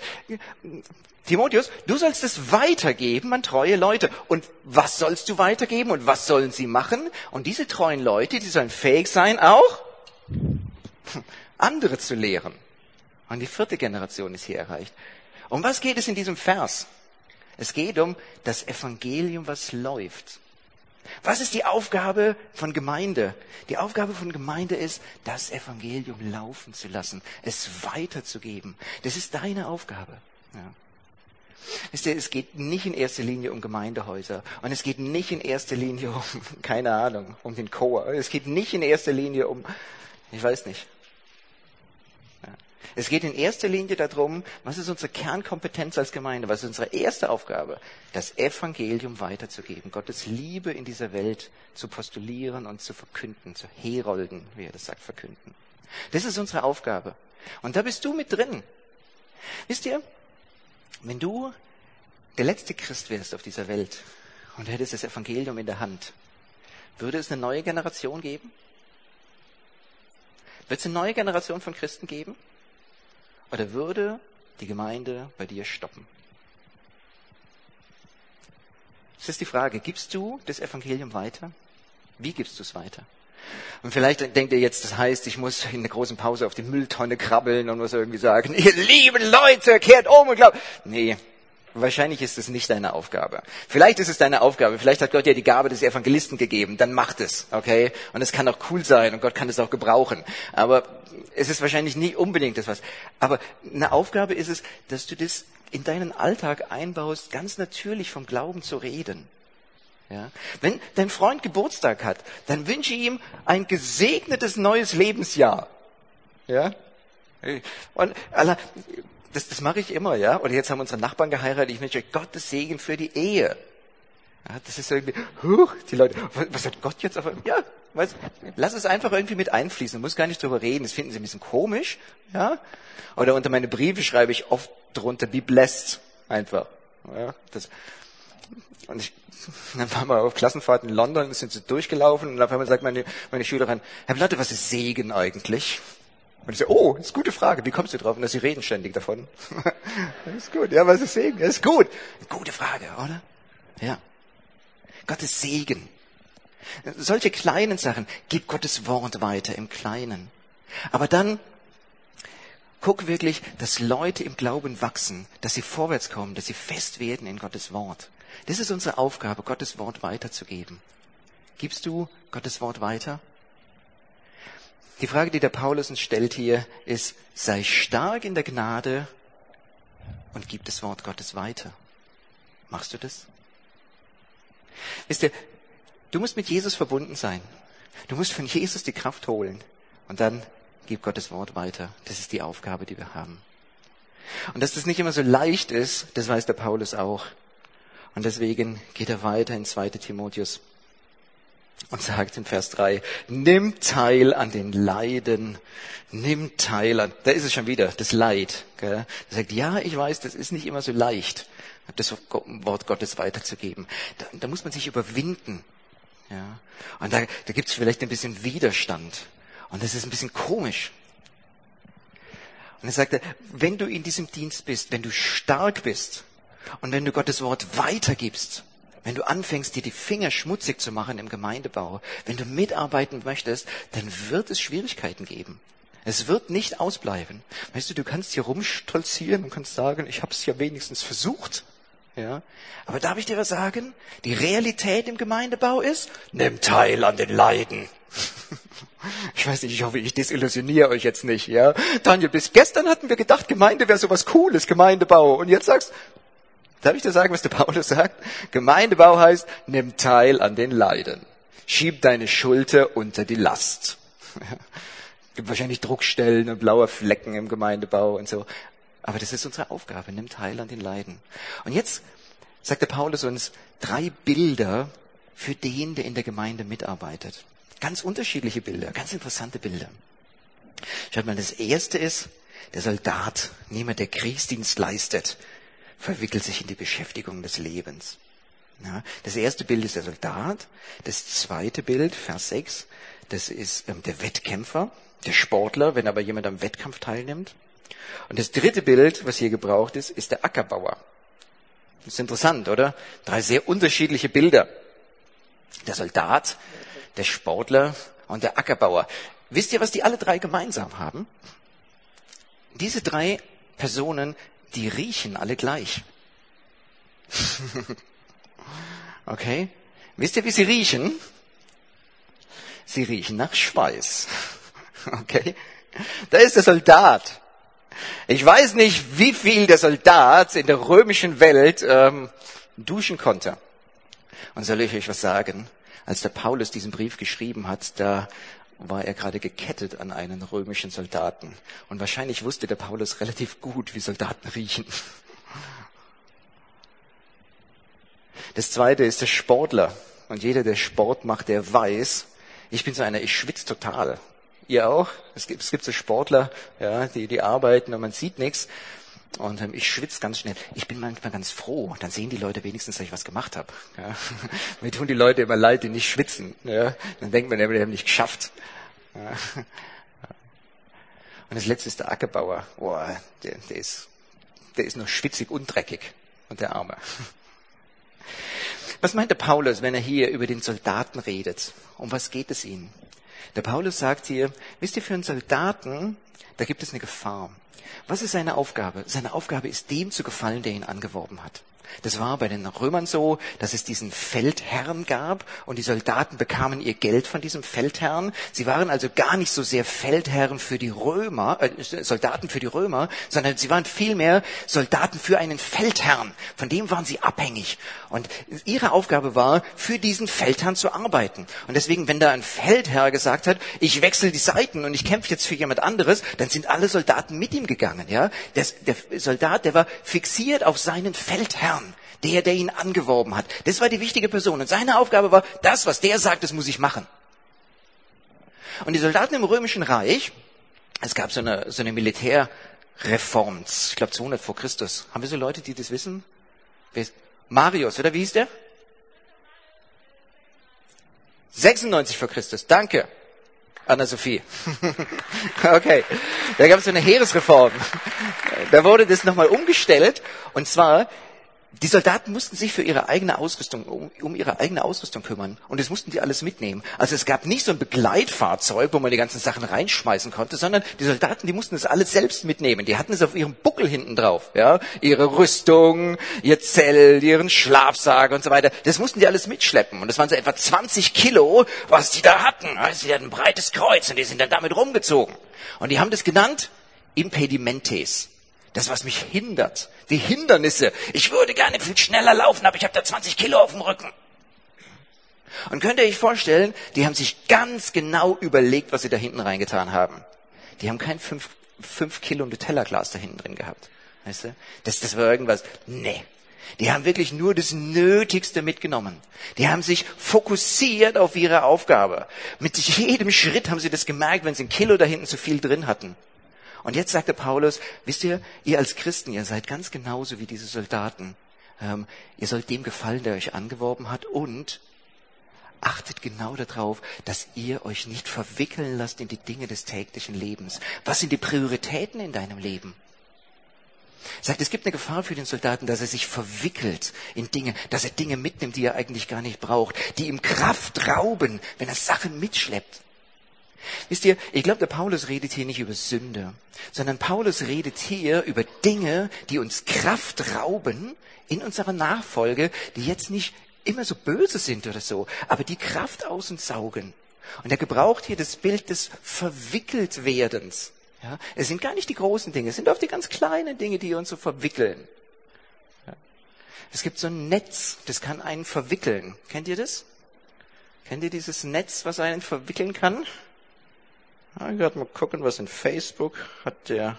Timotheus, du sollst es weitergeben an treue Leute. Und was sollst du weitergeben und was sollen sie machen? Und diese treuen Leute, die sollen fähig sein, auch andere zu lehren. Und die vierte Generation ist hier erreicht. Um was geht es in diesem Vers? Es geht um das Evangelium, was läuft. Was ist die Aufgabe von Gemeinde? Die Aufgabe von Gemeinde ist, das Evangelium laufen zu lassen, es weiterzugeben. Das ist deine Aufgabe. Ja. Wisst ihr, es geht nicht in erster Linie um Gemeindehäuser und es geht nicht in erster Linie um, keine Ahnung, um den Chor. Es geht nicht in erster Linie um, ich weiß nicht, es geht in erster Linie darum, was ist unsere Kernkompetenz als Gemeinde, was ist unsere erste Aufgabe, das Evangelium weiterzugeben, Gottes Liebe in dieser Welt zu postulieren und zu verkünden, zu herolden, wie er das sagt, verkünden. Das ist unsere Aufgabe. Und da bist du mit drin. Wisst ihr, wenn du der letzte Christ wärst auf dieser Welt und hättest das Evangelium in der Hand, würde es eine neue Generation geben? Wird es eine neue Generation von Christen geben? Oder würde die Gemeinde bei dir stoppen? Das ist die Frage. Gibst du das Evangelium weiter? Wie gibst du es weiter? Und vielleicht denkt ihr jetzt, das heißt, ich muss in der großen Pause auf die Mülltonne krabbeln und muss irgendwie sagen, ihr lieben Leute, kehrt um und glaubt. Nee, Wahrscheinlich ist es nicht deine Aufgabe. Vielleicht ist es deine Aufgabe. Vielleicht hat Gott dir die Gabe des Evangelisten gegeben. Dann macht es, okay? Und es kann auch cool sein und Gott kann es auch gebrauchen. Aber es ist wahrscheinlich nicht unbedingt das was. Aber eine Aufgabe ist es, dass du das in deinen Alltag einbaust, ganz natürlich vom Glauben zu reden. Ja? Wenn dein Freund Geburtstag hat, dann wünsche ihm ein gesegnetes neues Lebensjahr. Ja? Und das, das mache ich immer, ja. Oder jetzt haben unsere Nachbarn geheiratet. Ich wünsche Gottes Segen für die Ehe. Ja, das ist irgendwie, huh, die Leute, was hat Gott jetzt auf, ja, weißt, lass es einfach irgendwie mit einfließen. Du musst gar nicht drüber reden. Das finden sie ein bisschen komisch, ja. Oder unter meine Briefe schreibe ich oft drunter, be blessed. Einfach. Ja, das, und ich, dann waren wir auf Klassenfahrt in London, sind sie durchgelaufen und auf einmal sagt meine, meine Schülerin, Herr Blatte, was ist Segen eigentlich? Und ich so, oh, das ist eine gute Frage. Wie kommst du drauf? Und sie reden ständig davon. das ist gut. Ja, was ist Segen? Das ist gut. Gute Frage, oder? Ja. Gottes Segen. Solche kleinen Sachen. Gib Gottes Wort weiter im Kleinen. Aber dann guck wirklich, dass Leute im Glauben wachsen, dass sie vorwärts kommen, dass sie fest werden in Gottes Wort. Das ist unsere Aufgabe, Gottes Wort weiterzugeben. Gibst du Gottes Wort weiter? Die Frage, die der Paulus uns stellt hier, ist, sei stark in der Gnade und gib das Wort Gottes weiter. Machst du das? Wisst ihr, du musst mit Jesus verbunden sein. Du musst von Jesus die Kraft holen und dann gib Gottes Wort weiter. Das ist die Aufgabe, die wir haben. Und dass das nicht immer so leicht ist, das weiß der Paulus auch. Und deswegen geht er weiter in 2 Timotheus und sagt in Vers 3, nimm teil an den Leiden, nimm teil an, da ist es schon wieder, das Leid. Gell? Er sagt, ja, ich weiß, das ist nicht immer so leicht, das Wort Gottes weiterzugeben. Da, da muss man sich überwinden. Ja? Und da, da gibt es vielleicht ein bisschen Widerstand. Und das ist ein bisschen komisch. Und er sagte, wenn du in diesem Dienst bist, wenn du stark bist und wenn du Gottes Wort weitergibst, wenn du anfängst, dir die Finger schmutzig zu machen im Gemeindebau, wenn du mitarbeiten möchtest, dann wird es Schwierigkeiten geben. Es wird nicht ausbleiben. Weißt du, du kannst hier rumstolzieren und kannst sagen, ich habe es ja wenigstens versucht. Ja, aber darf ich dir was sagen? Die Realität im Gemeindebau ist, nimm teil an den Leiden. Ich weiß nicht, ich hoffe, ich desillusioniere euch jetzt nicht, ja. Daniel, bis gestern hatten wir gedacht, Gemeinde wäre sowas Cooles, Gemeindebau. Und jetzt sagst, Darf ich dir sagen, was der Paulus sagt? Gemeindebau heißt, nimm teil an den Leiden. Schieb deine Schulter unter die Last. Gibt wahrscheinlich Druckstellen und blaue Flecken im Gemeindebau und so. Aber das ist unsere Aufgabe. Nimm teil an den Leiden. Und jetzt sagt der Paulus uns drei Bilder für den, der in der Gemeinde mitarbeitet. Ganz unterschiedliche Bilder, ganz interessante Bilder. Schaut mal, das erste ist der Soldat, jemand, der Kriegsdienst leistet verwickelt sich in die Beschäftigung des Lebens. Ja, das erste Bild ist der Soldat. Das zweite Bild, Vers 6, das ist ähm, der Wettkämpfer, der Sportler, wenn aber jemand am Wettkampf teilnimmt. Und das dritte Bild, was hier gebraucht ist, ist der Ackerbauer. Das ist interessant, oder? Drei sehr unterschiedliche Bilder. Der Soldat, der Sportler und der Ackerbauer. Wisst ihr, was die alle drei gemeinsam haben? Diese drei Personen die riechen alle gleich. okay? Wisst ihr, wie sie riechen? Sie riechen nach Schweiß. okay? Da ist der Soldat. Ich weiß nicht, wie viel der Soldat in der römischen Welt ähm, duschen konnte. Und soll ich euch was sagen? Als der Paulus diesen Brief geschrieben hat, da war er gerade gekettet an einen römischen Soldaten. Und wahrscheinlich wusste der Paulus relativ gut, wie Soldaten riechen. Das zweite ist der Sportler. Und jeder, der Sport macht, der weiß, ich bin so einer, ich schwitze total. Ihr auch? Es gibt, es gibt so Sportler, ja, die, die arbeiten und man sieht nichts. Und ähm, ich schwitze ganz schnell. Ich bin manchmal ganz froh. Dann sehen die Leute wenigstens, dass ich was gemacht habe. Ja. Mir tun die Leute immer leid, die nicht schwitzen. Ja. Dann denkt man, die haben nicht geschafft. Ja. Und das letzte ist der Ackerbauer. Boah, der, der, ist, der ist nur schwitzig und dreckig. Und der Arme. Was meint der Paulus, wenn er hier über den Soldaten redet? Um was geht es ihm? Der Paulus sagt hier, wisst ihr, für einen Soldaten, da gibt es eine Gefahr. Was ist seine Aufgabe? Seine Aufgabe ist dem zu gefallen, der ihn angeworben hat. Das war bei den Römern so, dass es diesen Feldherrn gab und die Soldaten bekamen ihr Geld von diesem Feldherrn. Sie waren also gar nicht so sehr Feldherren für die Römer, äh, Soldaten für die Römer, sondern sie waren vielmehr Soldaten für einen Feldherrn. Von dem waren sie abhängig. Und ihre Aufgabe war, für diesen Feldherrn zu arbeiten. Und deswegen, wenn da ein Feldherr gesagt hat, ich wechsle die Seiten und ich kämpfe jetzt für jemand anderes, dann sind alle Soldaten mit ihm gegangen. Ja, das, der Soldat, der war fixiert auf seinen Feldherrn der, der ihn angeworben hat. Das war die wichtige Person. Und seine Aufgabe war, das, was der sagt, das muss ich machen. Und die Soldaten im Römischen Reich, es gab so eine, so eine Militärreform, ich glaube 200 vor Christus. Haben wir so Leute, die das wissen? Marius, oder wie hieß der? 96 vor Christus, danke. Anna-Sophie. okay. Da gab es so eine Heeresreform. Da wurde das nochmal umgestellt. Und zwar, die Soldaten mussten sich für ihre eigene Ausrüstung, um, um, ihre eigene Ausrüstung kümmern. Und das mussten die alles mitnehmen. Also es gab nicht so ein Begleitfahrzeug, wo man die ganzen Sachen reinschmeißen konnte, sondern die Soldaten, die mussten das alles selbst mitnehmen. Die hatten es auf ihrem Buckel hinten drauf. Ja? Ihre Rüstung, ihr Zelt, ihren Schlafsack und so weiter. Das mussten die alles mitschleppen. Und das waren so etwa 20 Kilo, was die da hatten. Also die hatten ein breites Kreuz und die sind dann damit rumgezogen. Und die haben das genannt Impedimentes. Das, was mich hindert. Die Hindernisse. Ich würde gerne viel schneller laufen, aber ich habe da 20 Kilo auf dem Rücken. Und könnt ihr euch vorstellen, die haben sich ganz genau überlegt, was sie da hinten reingetan haben. Die haben kein 5 fünf Kilo Nutella-Glas da hinten drin gehabt. Weißt du? Das, das war irgendwas. Nee. Die haben wirklich nur das Nötigste mitgenommen. Die haben sich fokussiert auf ihre Aufgabe. Mit jedem Schritt haben sie das gemerkt, wenn sie ein Kilo da hinten zu viel drin hatten. Und jetzt sagte Paulus, wisst ihr, ihr als Christen, ihr seid ganz genauso wie diese Soldaten. Ähm, ihr sollt dem gefallen, der euch angeworben hat und achtet genau darauf, dass ihr euch nicht verwickeln lasst in die Dinge des täglichen Lebens. Was sind die Prioritäten in deinem Leben? Sagt, es gibt eine Gefahr für den Soldaten, dass er sich verwickelt in Dinge, dass er Dinge mitnimmt, die er eigentlich gar nicht braucht, die ihm Kraft rauben, wenn er Sachen mitschleppt. Wisst ihr, ich glaube, der Paulus redet hier nicht über Sünde, sondern Paulus redet hier über Dinge, die uns Kraft rauben in unserer Nachfolge, die jetzt nicht immer so böse sind oder so, aber die Kraft aus uns saugen. Und er gebraucht hier das Bild des Verwickeltwerdens. Ja, es sind gar nicht die großen Dinge, es sind oft die ganz kleinen Dinge, die uns so verwickeln. Ja. Es gibt so ein Netz, das kann einen verwickeln. Kennt ihr das? Kennt ihr dieses Netz, was einen verwickeln kann? Ja, gerade mal gucken, was in Facebook hat der.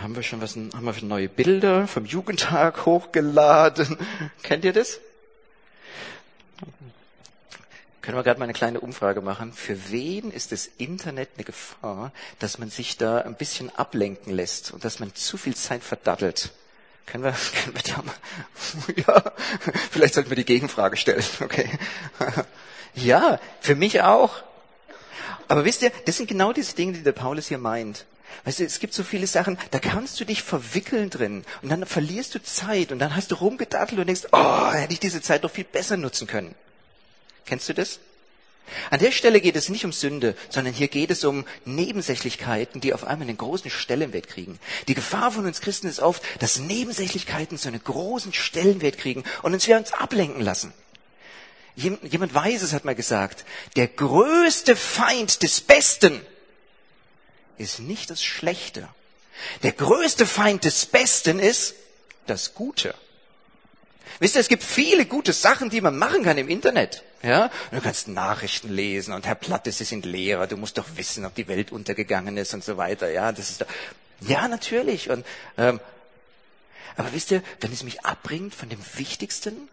Haben wir schon was, haben wir schon neue Bilder vom Jugendtag hochgeladen? Kennt ihr das? Können wir gerade mal eine kleine Umfrage machen. Für wen ist das Internet eine Gefahr, dass man sich da ein bisschen ablenken lässt und dass man zu viel Zeit verdattelt? Können wir, können wir da mal, ja, vielleicht sollten wir die Gegenfrage stellen, okay. Ja, für mich auch. Aber wisst ihr, das sind genau diese Dinge, die der Paulus hier meint. Weißt du, es gibt so viele Sachen, da kannst du dich verwickeln drin und dann verlierst du Zeit und dann hast du rumgedattelt und denkst, oh, hätte ich diese Zeit doch viel besser nutzen können. Kennst du das? An der Stelle geht es nicht um Sünde, sondern hier geht es um Nebensächlichkeiten, die auf einmal einen großen Stellenwert kriegen. Die Gefahr von uns Christen ist oft, dass Nebensächlichkeiten so einen großen Stellenwert kriegen und uns wir uns ablenken lassen. Jemand Weises hat mal gesagt, der größte Feind des Besten ist nicht das Schlechte. Der größte Feind des Besten ist das Gute. Wisst ihr, es gibt viele gute Sachen, die man machen kann im Internet. Ja, du kannst Nachrichten lesen und Herr Platte, Sie sind Lehrer, du musst doch wissen, ob die Welt untergegangen ist und so weiter. Ja, das ist doch, ja natürlich. Und ähm, aber wisst ihr, wenn es mich abbringt von dem Wichtigsten,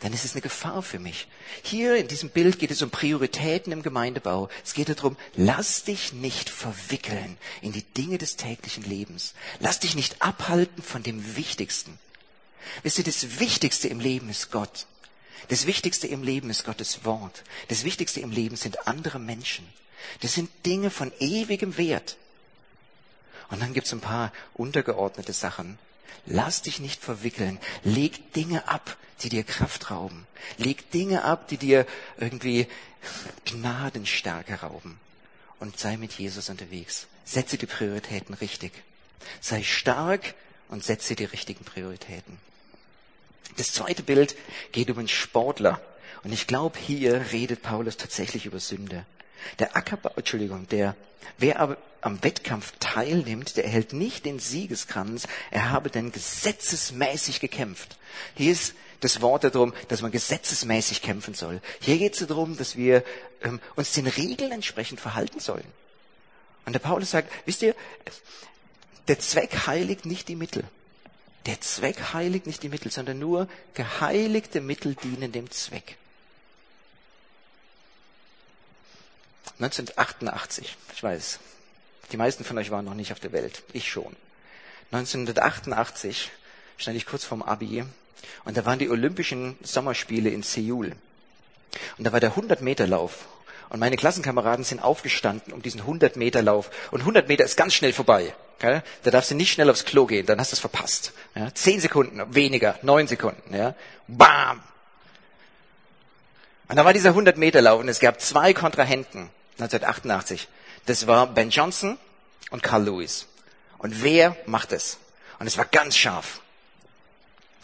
dann ist es eine Gefahr für mich. Hier in diesem Bild geht es um Prioritäten im Gemeindebau. Es geht darum, lass dich nicht verwickeln in die Dinge des täglichen Lebens. Lass dich nicht abhalten von dem Wichtigsten. Wisst ihr, das Wichtigste im Leben ist Gott. Das Wichtigste im Leben ist Gottes Wort. Das Wichtigste im Leben sind andere Menschen. Das sind Dinge von ewigem Wert. Und dann gibt es ein paar untergeordnete Sachen. Lass dich nicht verwickeln. Leg Dinge ab, die dir Kraft rauben. Leg Dinge ab, die dir irgendwie Gnadenstärke rauben. Und sei mit Jesus unterwegs. Setze die Prioritäten richtig. Sei stark und setze die richtigen Prioritäten. Das zweite Bild geht um einen Sportler. Und ich glaube, hier redet Paulus tatsächlich über Sünde. Der Ackerbau, Entschuldigung, der, wer aber am Wettkampf teilnimmt, der erhält nicht den Siegeskranz, er habe denn gesetzesmäßig gekämpft. Hier ist das Wort darum, dass man gesetzesmäßig kämpfen soll. Hier geht es darum, dass wir ähm, uns den Regeln entsprechend verhalten sollen. Und der Paulus sagt, wisst ihr, der Zweck heiligt nicht die Mittel. Der Zweck heiligt nicht die Mittel, sondern nur geheiligte Mittel dienen dem Zweck. 1988, ich weiß, die meisten von euch waren noch nicht auf der Welt, ich schon. 1988 stand ich kurz vorm Abi und da waren die Olympischen Sommerspiele in Seoul. Und da war der 100-Meter-Lauf. Und meine Klassenkameraden sind aufgestanden um diesen 100-Meter-Lauf. Und 100 Meter ist ganz schnell vorbei. Gell? Da darfst du nicht schnell aufs Klo gehen, dann hast du es verpasst. Ja? Zehn Sekunden, weniger, neun Sekunden. Ja? Bam! Und da war dieser 100-Meter-Lauf und es gab zwei Kontrahenten. 1988. Das war Ben Johnson und Carl Lewis. Und wer macht es? Und es war ganz scharf.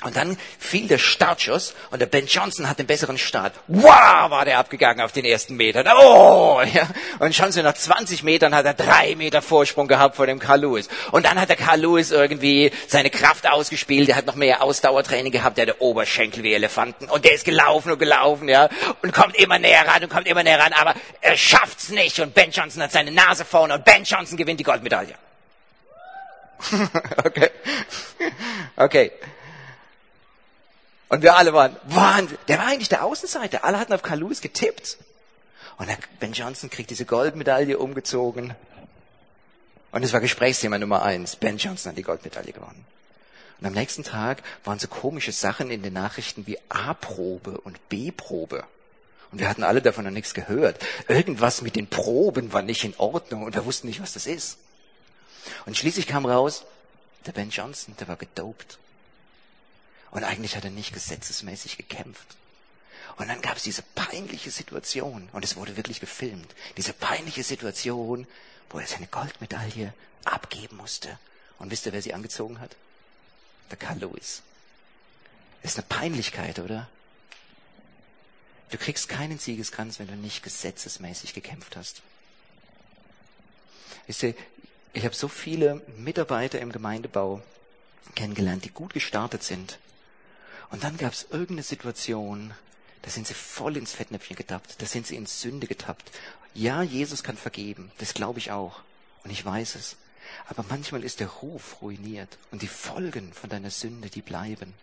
Und dann fiel der Startschuss und der Ben Johnson hat den besseren Start. Wow, war der abgegangen auf den ersten Metern. Oh, ja. Und schon so nach 20 Metern hat er drei Meter Vorsprung gehabt vor dem Carl Lewis. Und dann hat der Carl Lewis irgendwie seine Kraft ausgespielt. Der hat noch mehr Ausdauertraining gehabt. Der hatte Oberschenkel wie Elefanten. Und der ist gelaufen und gelaufen, ja. Und kommt immer näher ran und kommt immer näher ran. Aber er schafft's nicht. Und Ben Johnson hat seine Nase vorne und Ben Johnson gewinnt die Goldmedaille. okay. Okay. Und wir alle waren, Wahnsinn. Der war eigentlich der Außenseiter. Alle hatten auf Carl Lewis getippt. Und Ben Johnson kriegt diese Goldmedaille umgezogen. Und es war Gesprächsthema Nummer eins. Ben Johnson hat die Goldmedaille gewonnen. Und am nächsten Tag waren so komische Sachen in den Nachrichten wie A-Probe und B-Probe. Und wir hatten alle davon noch nichts gehört. Irgendwas mit den Proben war nicht in Ordnung und wir wussten nicht, was das ist. Und schließlich kam raus, der Ben Johnson, der war gedopt. Und eigentlich hat er nicht gesetzesmäßig gekämpft. Und dann gab es diese peinliche Situation, und es wurde wirklich gefilmt, diese peinliche Situation, wo er seine Goldmedaille abgeben musste. Und wisst ihr, wer sie angezogen hat? Der Carl Lewis. Ist eine Peinlichkeit, oder? Du kriegst keinen Siegeskranz, wenn du nicht gesetzesmäßig gekämpft hast. Wisst ihr, ich habe so viele Mitarbeiter im Gemeindebau kennengelernt, die gut gestartet sind, und dann gab es irgendeine Situation, da sind sie voll ins Fettnäpfchen getappt, da sind sie in Sünde getappt. Ja, Jesus kann vergeben, das glaube ich auch. Und ich weiß es. Aber manchmal ist der Ruf ruiniert und die Folgen von deiner Sünde, die bleiben.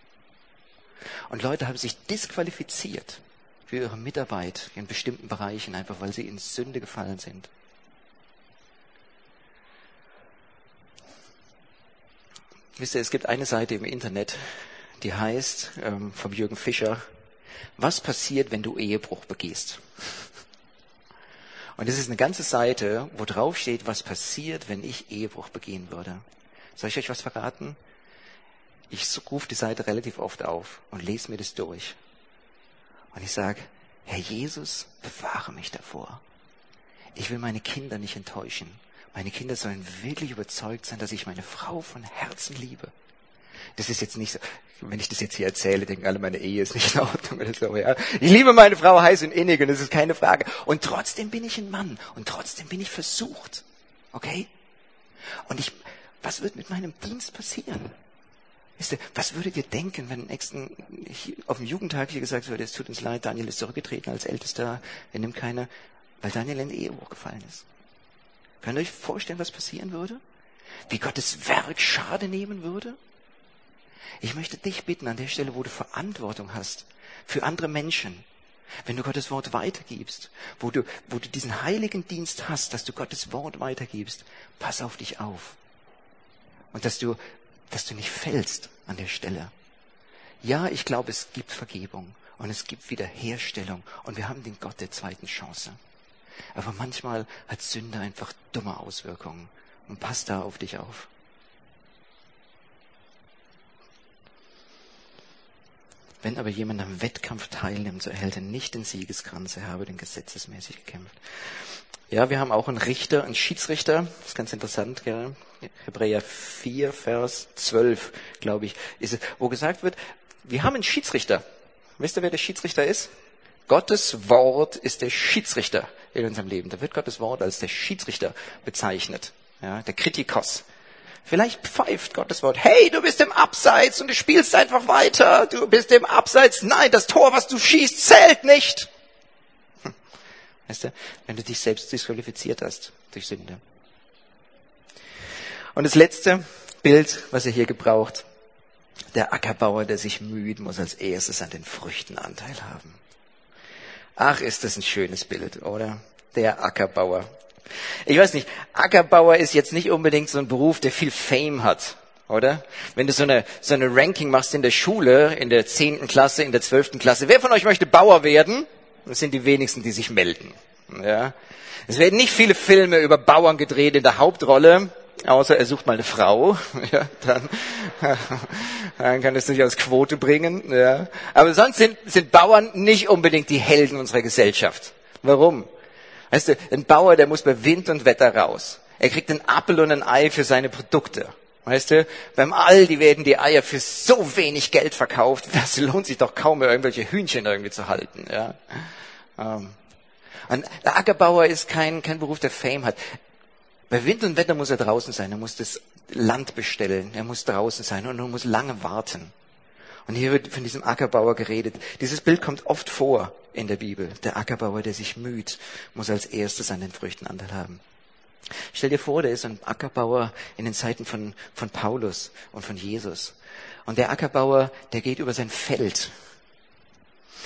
Und Leute haben sich disqualifiziert für ihre Mitarbeit in bestimmten Bereichen, einfach weil sie in Sünde gefallen sind. Wisst ihr, es gibt eine Seite im Internet, die heißt ähm, vom Jürgen Fischer, was passiert, wenn du Ehebruch begehst? Und das ist eine ganze Seite, wo drauf steht, was passiert, wenn ich Ehebruch begehen würde. Soll ich euch was verraten? Ich rufe die Seite relativ oft auf und lese mir das durch. Und ich sage, Herr Jesus, bewahre mich davor. Ich will meine Kinder nicht enttäuschen. Meine Kinder sollen wirklich überzeugt sein, dass ich meine Frau von Herzen liebe. Das ist jetzt nicht so, wenn ich das jetzt hier erzähle, denken alle, meine Ehe ist nicht in Ordnung oder so, ja. Ich liebe meine Frau heiß und innig und das ist keine Frage. Und trotzdem bin ich ein Mann und trotzdem bin ich versucht. Okay? Und ich, was wird mit meinem Dienst passieren? Wisst ihr, was würdet ihr denken, wenn nächsten, auf dem Jugendtag hier gesagt würde, es tut uns leid, Daniel ist zurückgetreten als Ältester, er nimmt keine, weil Daniel in die Ehe hochgefallen ist. Könnt ihr euch vorstellen, was passieren würde? Wie Gottes Werk Schade nehmen würde? Ich möchte dich bitten, an der Stelle, wo du Verantwortung hast für andere Menschen, wenn du Gottes Wort weitergibst, wo du, wo du diesen heiligen Dienst hast, dass du Gottes Wort weitergibst, pass auf dich auf. Und dass du, dass du nicht fällst an der Stelle. Ja, ich glaube, es gibt Vergebung und es gibt Wiederherstellung und wir haben den Gott der zweiten Chance. Aber manchmal hat Sünde einfach dumme Auswirkungen und pass da auf dich auf. Wenn aber jemand am Wettkampf teilnimmt, so erhält er nicht den Siegeskranz, er habe den gesetzesmäßig gekämpft. Ja, wir haben auch einen Richter, einen Schiedsrichter, das ist ganz interessant, gell? Hebräer 4, Vers 12, glaube ich, ist es, wo gesagt wird, wir haben einen Schiedsrichter. Wisst ihr, wer der Schiedsrichter ist? Gottes Wort ist der Schiedsrichter in unserem Leben. Da wird Gottes Wort als der Schiedsrichter bezeichnet. Ja, der Kritikos. Vielleicht pfeift Gottes Wort, hey, du bist im Abseits und du spielst einfach weiter. Du bist im Abseits. Nein, das Tor, was du schießt, zählt nicht. Hm. Weißt du, wenn du dich selbst disqualifiziert hast durch Sünde. Und das letzte Bild, was er hier gebraucht, der Ackerbauer, der sich müht, muss als erstes an den Früchten Anteil haben. Ach, ist das ein schönes Bild, oder? Der Ackerbauer. Ich weiß nicht, Ackerbauer ist jetzt nicht unbedingt so ein Beruf, der viel Fame hat, oder? Wenn du so eine, so eine Ranking machst in der Schule, in der zehnten Klasse, in der zwölften Klasse, wer von euch möchte Bauer werden? Das sind die wenigsten, die sich melden. Ja? Es werden nicht viele Filme über Bauern gedreht in der Hauptrolle außer er sucht mal eine Frau, ja, dann, dann kann es durchaus Quote bringen. Ja. Aber sonst sind, sind Bauern nicht unbedingt die Helden unserer Gesellschaft. Warum? Weißt du, ein Bauer, der muss bei Wind und Wetter raus. Er kriegt einen Apfel und ein Ei für seine Produkte. Weißt du, beim Aldi werden die Eier für so wenig Geld verkauft, das lohnt sich doch kaum mehr, irgendwelche Hühnchen irgendwie zu halten. Ja. Ähm. Ein Ackerbauer ist kein, kein Beruf, der Fame hat. Bei Wind und Wetter muss er draußen sein. Er muss das Land bestellen. Er muss draußen sein und er muss lange warten. Und hier wird von diesem Ackerbauer geredet. Dieses Bild kommt oft vor in der Bibel. Der Ackerbauer, der sich müht, muss als erstes an den Früchten Anteil haben. Stell dir vor, der ist ein Ackerbauer in den Zeiten von, von Paulus und von Jesus. Und der Ackerbauer, der geht über sein Feld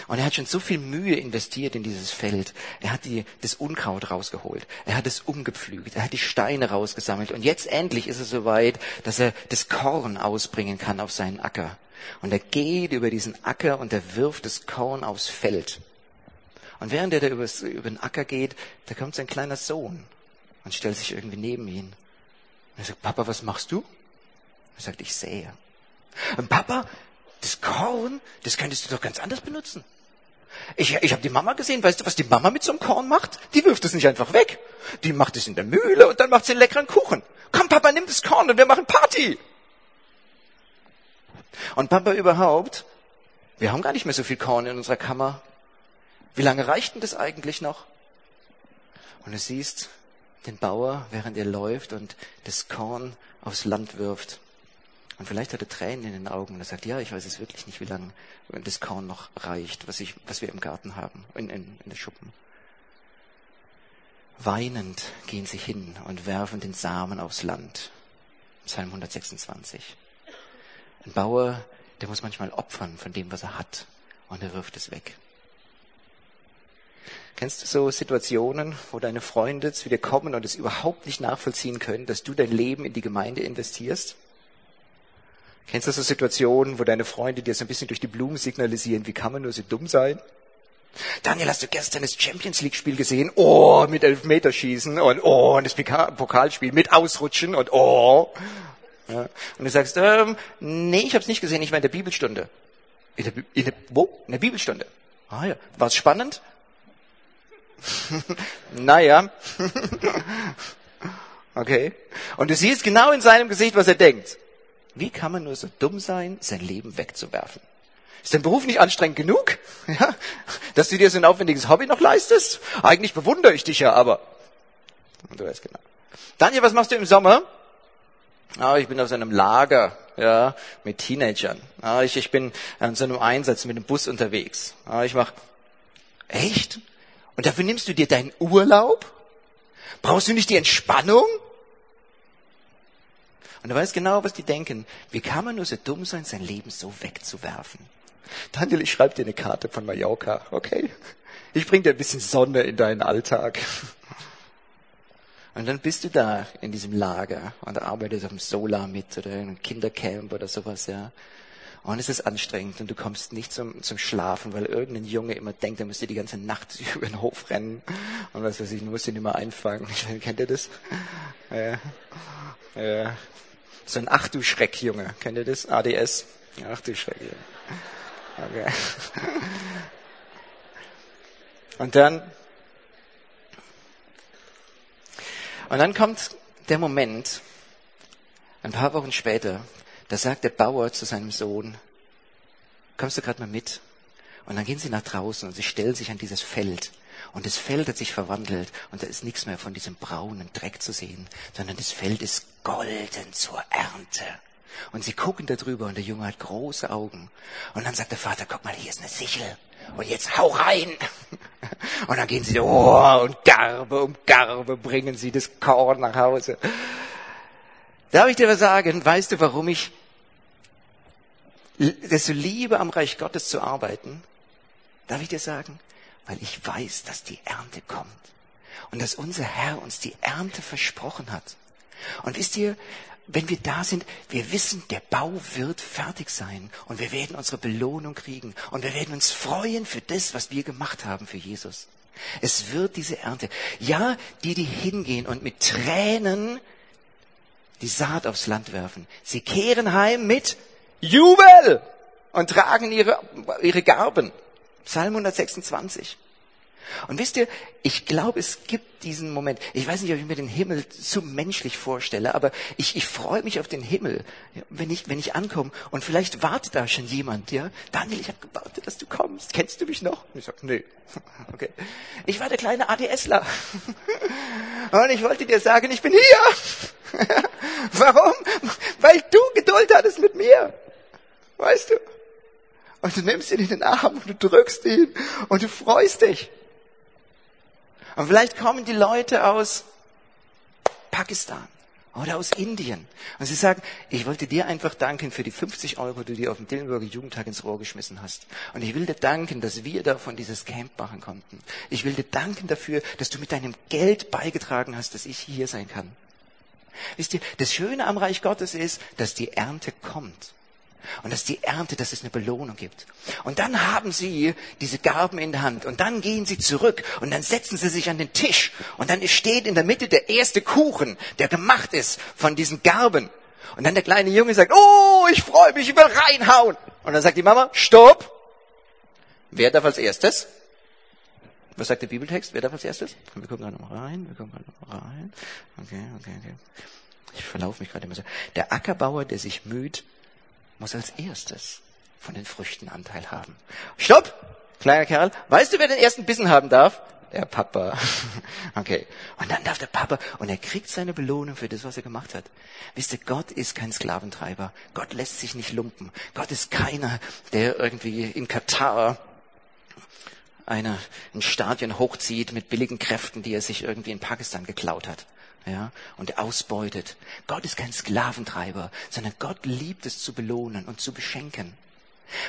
und er hat schon so viel Mühe investiert in dieses Feld. Er hat die, das Unkraut rausgeholt. Er hat es umgepflügt. Er hat die Steine rausgesammelt. Und jetzt endlich ist es soweit, dass er das Korn ausbringen kann auf seinen Acker. Und er geht über diesen Acker und er wirft das Korn aufs Feld. Und während er da über den Acker geht, da kommt sein kleiner Sohn und stellt sich irgendwie neben ihn. Und er sagt, Papa, was machst du? Er sagt, ich sähe. Und Papa, das Korn, das könntest du doch ganz anders benutzen. Ich, ich habe die Mama gesehen, weißt du, was die Mama mit so einem Korn macht? Die wirft es nicht einfach weg. Die macht es in der Mühle und dann macht sie einen leckeren Kuchen. Komm, Papa, nimm das Korn und wir machen Party. Und Papa überhaupt, wir haben gar nicht mehr so viel Korn in unserer Kammer. Wie lange reicht denn das eigentlich noch? Und du siehst den Bauer, während er läuft und das Korn aufs Land wirft. Und vielleicht hat er Tränen in den Augen und er sagt, ja, ich weiß es wirklich nicht, wie lange das Korn noch reicht, was, ich, was wir im Garten haben, in, in, in der Schuppen. Weinend gehen sie hin und werfen den Samen aufs Land. Psalm 126. Ein Bauer, der muss manchmal opfern von dem, was er hat, und er wirft es weg. Kennst du so Situationen, wo deine Freunde zu dir kommen und es überhaupt nicht nachvollziehen können, dass du dein Leben in die Gemeinde investierst? Kennst du so Situationen, wo deine Freunde dir so ein bisschen durch die Blumen signalisieren, wie kann man nur so dumm sein? Daniel, hast du gestern das Champions League Spiel gesehen? Oh, mit Elfmeterschießen und oh, und das Pokalspiel mit Ausrutschen und oh. Ja. Und du sagst, ähm, nee, ich habe es nicht gesehen, ich war in der Bibelstunde. In der, in der, wo? In der Bibelstunde. Ah ja. War es spannend? naja. okay. Und du siehst genau in seinem Gesicht, was er denkt. Wie kann man nur so dumm sein, sein Leben wegzuwerfen? Ist dein Beruf nicht anstrengend genug? Ja? Dass du dir so ein aufwendiges Hobby noch leistest? Eigentlich bewundere ich dich ja, aber. Du weißt genau. Daniel, was machst du im Sommer? Ah, ich bin auf so einem Lager, ja, mit Teenagern. Ah, ich, ich bin an so einem Einsatz mit dem Bus unterwegs. Ah, ich mach, echt? Und dafür nimmst du dir deinen Urlaub? Brauchst du nicht die Entspannung? Und du weißt genau, was die denken. Wie kann man nur so dumm sein, sein Leben so wegzuwerfen? Daniel, ich schreibe dir eine Karte von Mallorca, okay? Ich bring dir ein bisschen Sonne in deinen Alltag. Und dann bist du da in diesem Lager und arbeitest auf dem Solar mit oder in einem Kindercamp oder sowas, ja. Und es ist anstrengend und du kommst nicht zum, zum Schlafen, weil irgendein Junge immer denkt, er müsste die ganze Nacht über den Hof rennen und was weiß ich, du musst ihn immer einfangen. Kennt ihr das? Ja. Ja. So ein Ach du Schreck, Junge. Kennt ihr das? ADS. Ach du Schreck, Junge. Okay. Und dann, und dann kommt der Moment, ein paar Wochen später, da sagt der Bauer zu seinem Sohn, kommst du gerade mal mit? Und dann gehen sie nach draußen und sie stellen sich an dieses Feld. Und das Feld hat sich verwandelt und da ist nichts mehr von diesem braunen Dreck zu sehen, sondern das Feld ist golden zur Ernte. Und sie gucken da drüber und der Junge hat große Augen. Und dann sagt der Vater, guck mal, hier ist eine Sichel. Und jetzt hau rein. Und dann gehen sie, oh, und Garbe um Garbe bringen sie das Korn nach Hause. Darf ich dir was sagen? Weißt du, warum ich das so liebe, am Reich Gottes zu arbeiten? Darf ich dir sagen? Weil ich weiß, dass die Ernte kommt. Und dass unser Herr uns die Ernte versprochen hat. Und wisst ihr, wenn wir da sind, wir wissen, der Bau wird fertig sein und wir werden unsere Belohnung kriegen und wir werden uns freuen für das, was wir gemacht haben für Jesus. Es wird diese Ernte. Ja, die, die hingehen und mit Tränen die Saat aufs Land werfen. Sie kehren heim mit Jubel und tragen ihre, ihre Garben. Psalm 126. Und wisst ihr, ich glaube, es gibt diesen Moment. Ich weiß nicht, ob ich mir den Himmel zu menschlich vorstelle, aber ich, ich freue mich auf den Himmel, wenn ich, wenn ich ankomme. Und vielleicht wartet da schon jemand, ja? Daniel, ich habe gewartet, dass du kommst. Kennst du mich noch? Und ich sage, nee. Okay. Ich war der kleine ADSler. Und ich wollte dir sagen, ich bin hier. Warum? Weil du Geduld hattest mit mir. Weißt du? Und du nimmst ihn in den Arm und du drückst ihn und du freust dich. Und vielleicht kommen die Leute aus Pakistan oder aus Indien. Und sie sagen, ich wollte dir einfach danken für die 50 Euro, die du dir auf dem Dillenburger Jugendtag ins Rohr geschmissen hast. Und ich will dir danken, dass wir davon dieses Camp machen konnten. Ich will dir danken dafür, dass du mit deinem Geld beigetragen hast, dass ich hier sein kann. Wisst ihr, das Schöne am Reich Gottes ist, dass die Ernte kommt. Und dass die Ernte, dass es eine Belohnung gibt. Und dann haben sie diese Garben in der Hand. Und dann gehen sie zurück. Und dann setzen sie sich an den Tisch. Und dann steht in der Mitte der erste Kuchen, der gemacht ist von diesen Garben. Und dann der kleine Junge sagt, oh, ich freue mich, ich will reinhauen. Und dann sagt die Mama, stopp. Wer darf als erstes? Was sagt der Bibeltext? Wer darf als erstes? Wir gucken gerade noch rein. Wir gucken gerade noch rein. Okay, okay, okay. Ich verlaufe mich gerade immer so. Der Ackerbauer, der sich müht, muss als erstes von den Früchten Anteil haben. Stopp! Kleiner Kerl, weißt du, wer den ersten Bissen haben darf? Der Papa. Okay. Und dann darf der Papa, und er kriegt seine Belohnung für das, was er gemacht hat. Wisst ihr, Gott ist kein Sklaventreiber. Gott lässt sich nicht lumpen. Gott ist keiner, der irgendwie in Katar eine, ein Stadion hochzieht mit billigen Kräften, die er sich irgendwie in Pakistan geklaut hat ja, und ausbeutet. Gott ist kein Sklaventreiber, sondern Gott liebt es zu belohnen und zu beschenken.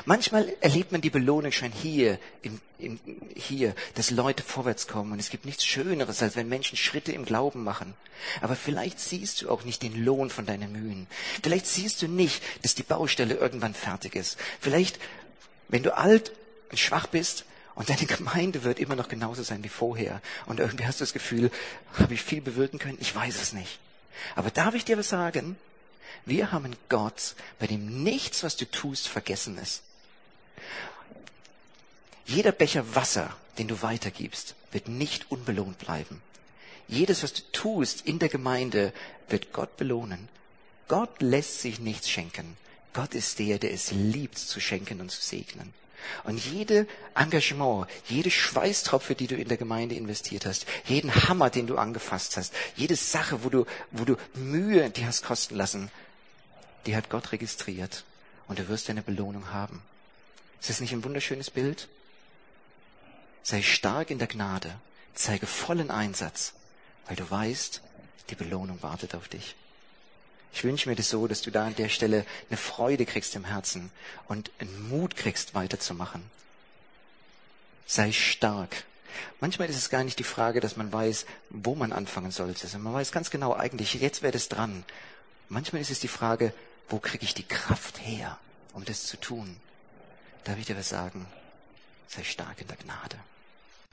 Manchmal erlebt man die Belohnung schon hier, im, im, hier, dass Leute vorwärts kommen. Und es gibt nichts Schöneres, als wenn Menschen Schritte im Glauben machen. Aber vielleicht siehst du auch nicht den Lohn von deinen Mühen. Vielleicht siehst du nicht, dass die Baustelle irgendwann fertig ist. Vielleicht, wenn du alt und schwach bist, und deine Gemeinde wird immer noch genauso sein wie vorher. Und irgendwie hast du das Gefühl, habe ich viel bewirken können? Ich weiß es nicht. Aber darf ich dir was sagen? Wir haben Gott, bei dem nichts, was du tust, vergessen ist. Jeder Becher Wasser, den du weitergibst, wird nicht unbelohnt bleiben. Jedes, was du tust in der Gemeinde, wird Gott belohnen. Gott lässt sich nichts schenken. Gott ist der, der es liebt zu schenken und zu segnen. Und jede Engagement, jede Schweißtropfe, die du in der Gemeinde investiert hast, jeden Hammer, den du angefasst hast, jede Sache, wo du, wo du Mühe die hast kosten lassen, die hat Gott registriert. Und du wirst deine Belohnung haben. Ist das nicht ein wunderschönes Bild? Sei stark in der Gnade, zeige vollen Einsatz, weil du weißt, die Belohnung wartet auf dich. Ich wünsche mir das so, dass du da an der Stelle eine Freude kriegst im Herzen und einen Mut kriegst, weiterzumachen. Sei stark. Manchmal ist es gar nicht die Frage, dass man weiß, wo man anfangen sollte. Also man weiß ganz genau, eigentlich, jetzt wäre das dran. Manchmal ist es die Frage, wo kriege ich die Kraft her, um das zu tun? Darf ich dir was sagen? Sei stark in der Gnade.